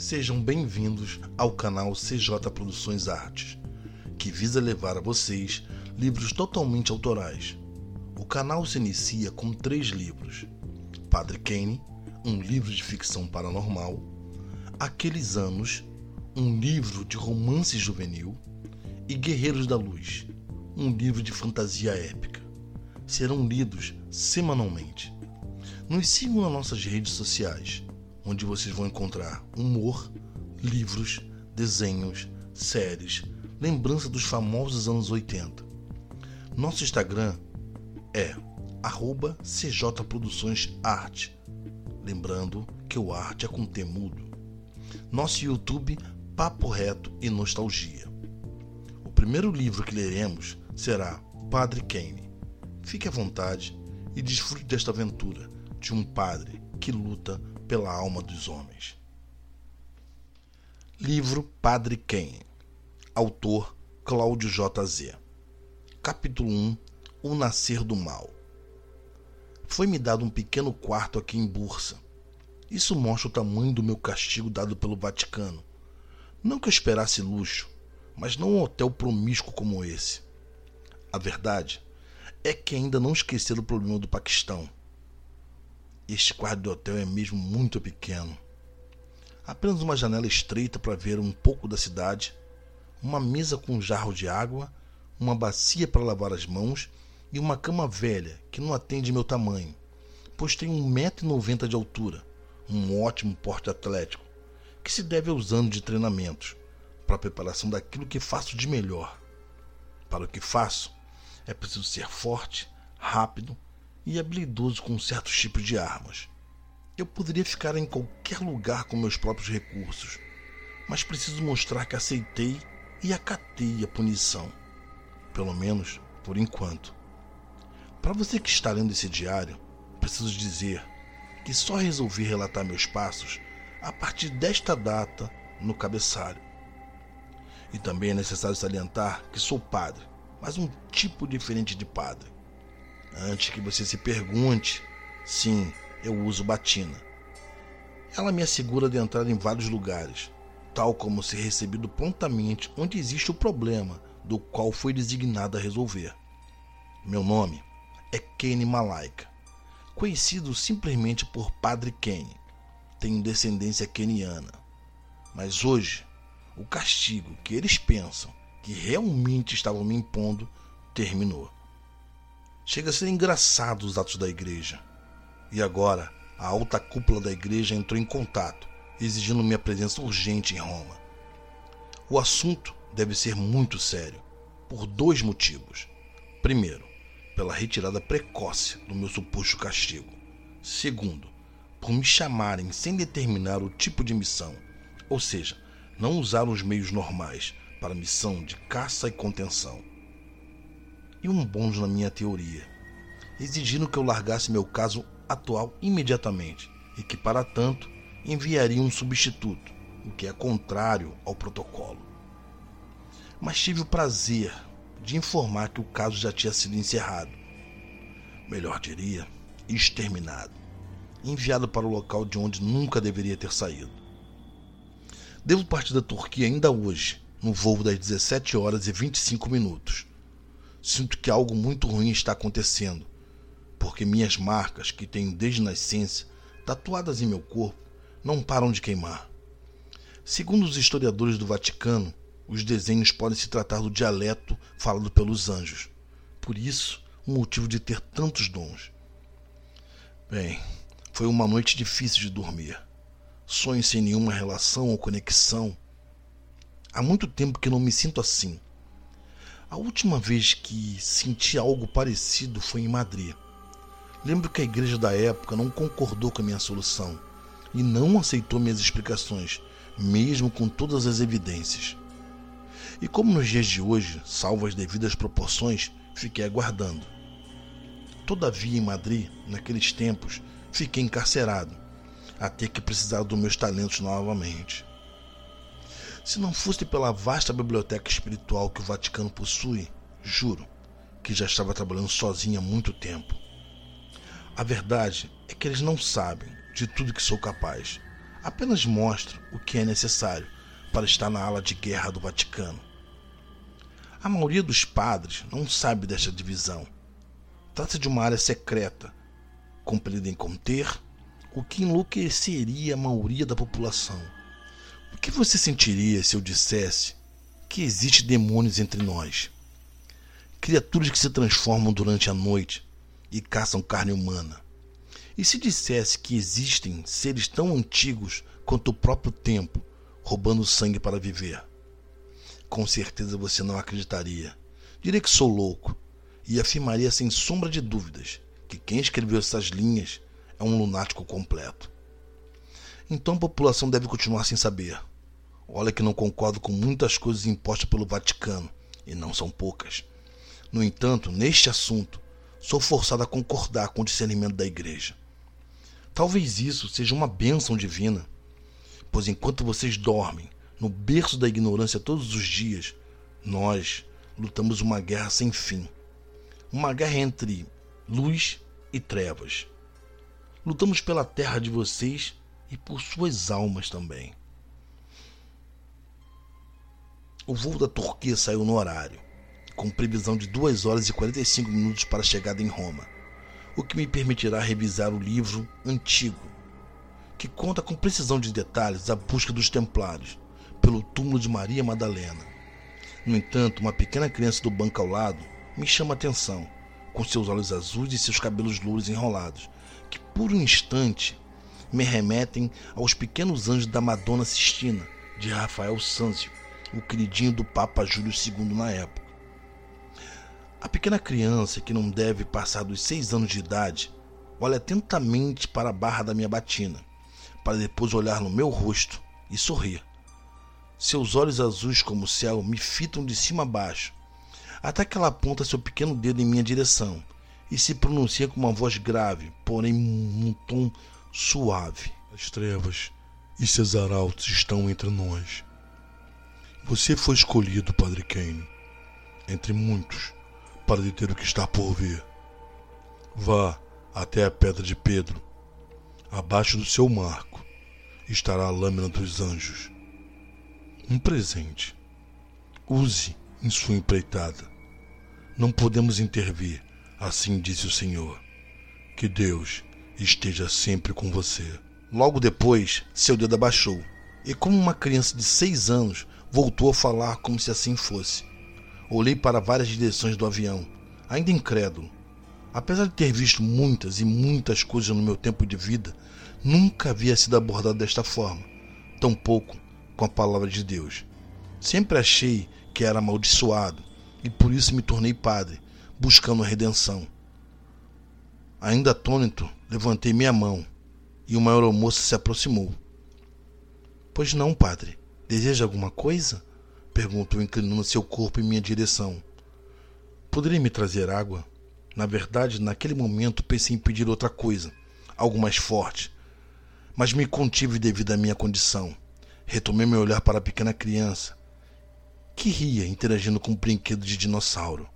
Sejam bem-vindos ao canal CJ Produções Artes, que visa levar a vocês livros totalmente autorais. O canal se inicia com três livros: Padre Kane, um livro de ficção paranormal, Aqueles Anos, um livro de romance juvenil, e Guerreiros da Luz, um livro de fantasia épica. Serão lidos semanalmente. Nos sigam nas nossas redes sociais, onde vocês vão encontrar humor, livros, desenhos, séries, lembrança dos famosos anos 80. Nosso Instagram é arroba CJ Produções Arte. Lembrando que o arte é com temudo. Nosso YouTube Papo Reto e Nostalgia. O primeiro livro que leremos será Padre Kane. Fique à vontade e desfrute desta aventura de um padre que luta pela alma dos homens. Livro Padre Kane. Autor Cláudio J.Z. Capítulo 1 O Nascer do Mal. Foi-me dado um pequeno quarto aqui em Bursa. Isso mostra o tamanho do meu castigo dado pelo Vaticano. Não que eu esperasse luxo, mas não um hotel promíscuo como esse. A verdade é que ainda não esqueceram o problema do Paquistão. Este quarto de hotel é mesmo muito pequeno. Apenas uma janela estreita para ver um pouco da cidade, uma mesa com um jarro de água, uma bacia para lavar as mãos e uma cama velha que não atende meu tamanho, pois tem 1,90m de altura, um ótimo porte atlético, que se deve aos anos de treinamentos, para a preparação daquilo que faço de melhor. Para o que faço, é preciso ser forte, rápido e habilidoso com certos tipos de armas. Eu poderia ficar em qualquer lugar com meus próprios recursos, mas preciso mostrar que aceitei e acatei a punição. Pelo menos por enquanto. Para você que está lendo esse diário, preciso dizer que só resolvi relatar meus passos a partir desta data no cabeçalho. E também é necessário salientar que sou padre, mas um tipo diferente de padre. Antes que você se pergunte, sim, eu uso batina. Ela me assegura de entrar em vários lugares, tal como ser recebido prontamente onde existe o problema do qual foi designado a resolver. Meu nome é Kenny Malaika, conhecido simplesmente por Padre Kenny. Tenho descendência keniana. Mas hoje, o castigo que eles pensam que realmente estavam me impondo terminou. Chega a ser engraçado os atos da igreja. E agora, a alta cúpula da igreja entrou em contato, exigindo minha presença urgente em Roma. O assunto deve ser muito sério, por dois motivos. Primeiro, pela retirada precoce do meu suposto castigo. Segundo, por me chamarem sem determinar o tipo de missão, ou seja, não usar os meios normais para missão de caça e contenção e um bônus na minha teoria, exigindo que eu largasse meu caso atual imediatamente e que, para tanto, enviaria um substituto, o que é contrário ao protocolo. Mas tive o prazer de informar que o caso já tinha sido encerrado. Melhor diria, exterminado, enviado para o local de onde nunca deveria ter saído. Devo partir da Turquia ainda hoje, no voo das 17 horas e 25 minutos. Sinto que algo muito ruim está acontecendo, porque minhas marcas, que tenho desde nascença, tatuadas em meu corpo, não param de queimar. Segundo os historiadores do Vaticano, os desenhos podem se tratar do dialeto falado pelos anjos. Por isso, o motivo de ter tantos dons. Bem, foi uma noite difícil de dormir. Sonho sem nenhuma relação ou conexão. Há muito tempo que não me sinto assim. A última vez que senti algo parecido foi em Madrid. Lembro que a igreja da época não concordou com a minha solução e não aceitou minhas explicações, mesmo com todas as evidências. E como nos dias de hoje, salvo as devidas proporções, fiquei aguardando. Todavia, em Madrid, naqueles tempos, fiquei encarcerado, até que precisar dos meus talentos novamente. Se não fosse pela vasta biblioteca espiritual que o Vaticano possui, juro que já estava trabalhando sozinho há muito tempo. A verdade é que eles não sabem de tudo que sou capaz, apenas mostra o que é necessário para estar na ala de guerra do Vaticano. A maioria dos padres não sabe desta divisão. Trata-se de uma área secreta, compelida em conter o que enlouqueceria a maioria da população. O que você sentiria se eu dissesse que existe demônios entre nós? Criaturas que se transformam durante a noite e caçam carne humana. E se dissesse que existem seres tão antigos quanto o próprio tempo, roubando sangue para viver? Com certeza você não acreditaria. Diria que sou louco e afirmaria sem sombra de dúvidas que quem escreveu essas linhas é um lunático completo. Então a população deve continuar sem saber. Olha que não concordo com muitas coisas impostas pelo Vaticano, e não são poucas. No entanto, neste assunto, sou forçado a concordar com o discernimento da igreja. Talvez isso seja uma bênção divina, pois enquanto vocês dormem no berço da ignorância todos os dias, nós lutamos uma guerra sem fim. Uma guerra entre luz e trevas. Lutamos pela terra de vocês e por suas almas também. O voo da Turquia saiu no horário, com previsão de 2 horas e 45 minutos para a chegada em Roma, o que me permitirá revisar o livro antigo, que conta com precisão de detalhes a busca dos templários pelo túmulo de Maria Madalena. No entanto, uma pequena criança do banco ao lado me chama a atenção, com seus olhos azuis e seus cabelos louros enrolados, que por um instante me remetem aos pequenos anjos da Madonna Sistina, de Rafael Sanzio, o queridinho do Papa Júlio II na época. A pequena criança, que não deve passar dos seis anos de idade, olha atentamente para a barra da minha batina, para depois olhar no meu rosto e sorrir. Seus olhos azuis como o céu me fitam de cima a baixo, até que ela aponta seu pequeno dedo em minha direção e se pronuncia com uma voz grave, porém num tom suave. As trevas e seus arautos estão entre nós. Você foi escolhido, Padre Kane, entre muitos, para deter o que está por vir. Vá até a Pedra de Pedro. Abaixo do seu marco estará a lâmina dos anjos. Um presente. Use em sua empreitada. Não podemos intervir Assim disse o Senhor. Que Deus esteja sempre com você. Logo depois, seu dedo abaixou, e como uma criança de seis anos, voltou a falar como se assim fosse. Olhei para várias direções do avião, ainda incrédulo. Apesar de ter visto muitas e muitas coisas no meu tempo de vida, nunca havia sido abordado desta forma, tampouco com a palavra de Deus. Sempre achei que era amaldiçoado e por isso me tornei padre, buscando a redenção. Ainda atônito, levantei minha mão e uma aeromoça se aproximou. Pois não, padre. Deseja alguma coisa? Perguntou, inclinando seu corpo em minha direção. Poderia me trazer água? Na verdade, naquele momento pensei em pedir outra coisa, algo mais forte. Mas me contive devido à minha condição. Retomei meu olhar para a pequena criança, que ria interagindo com um brinquedo de dinossauro.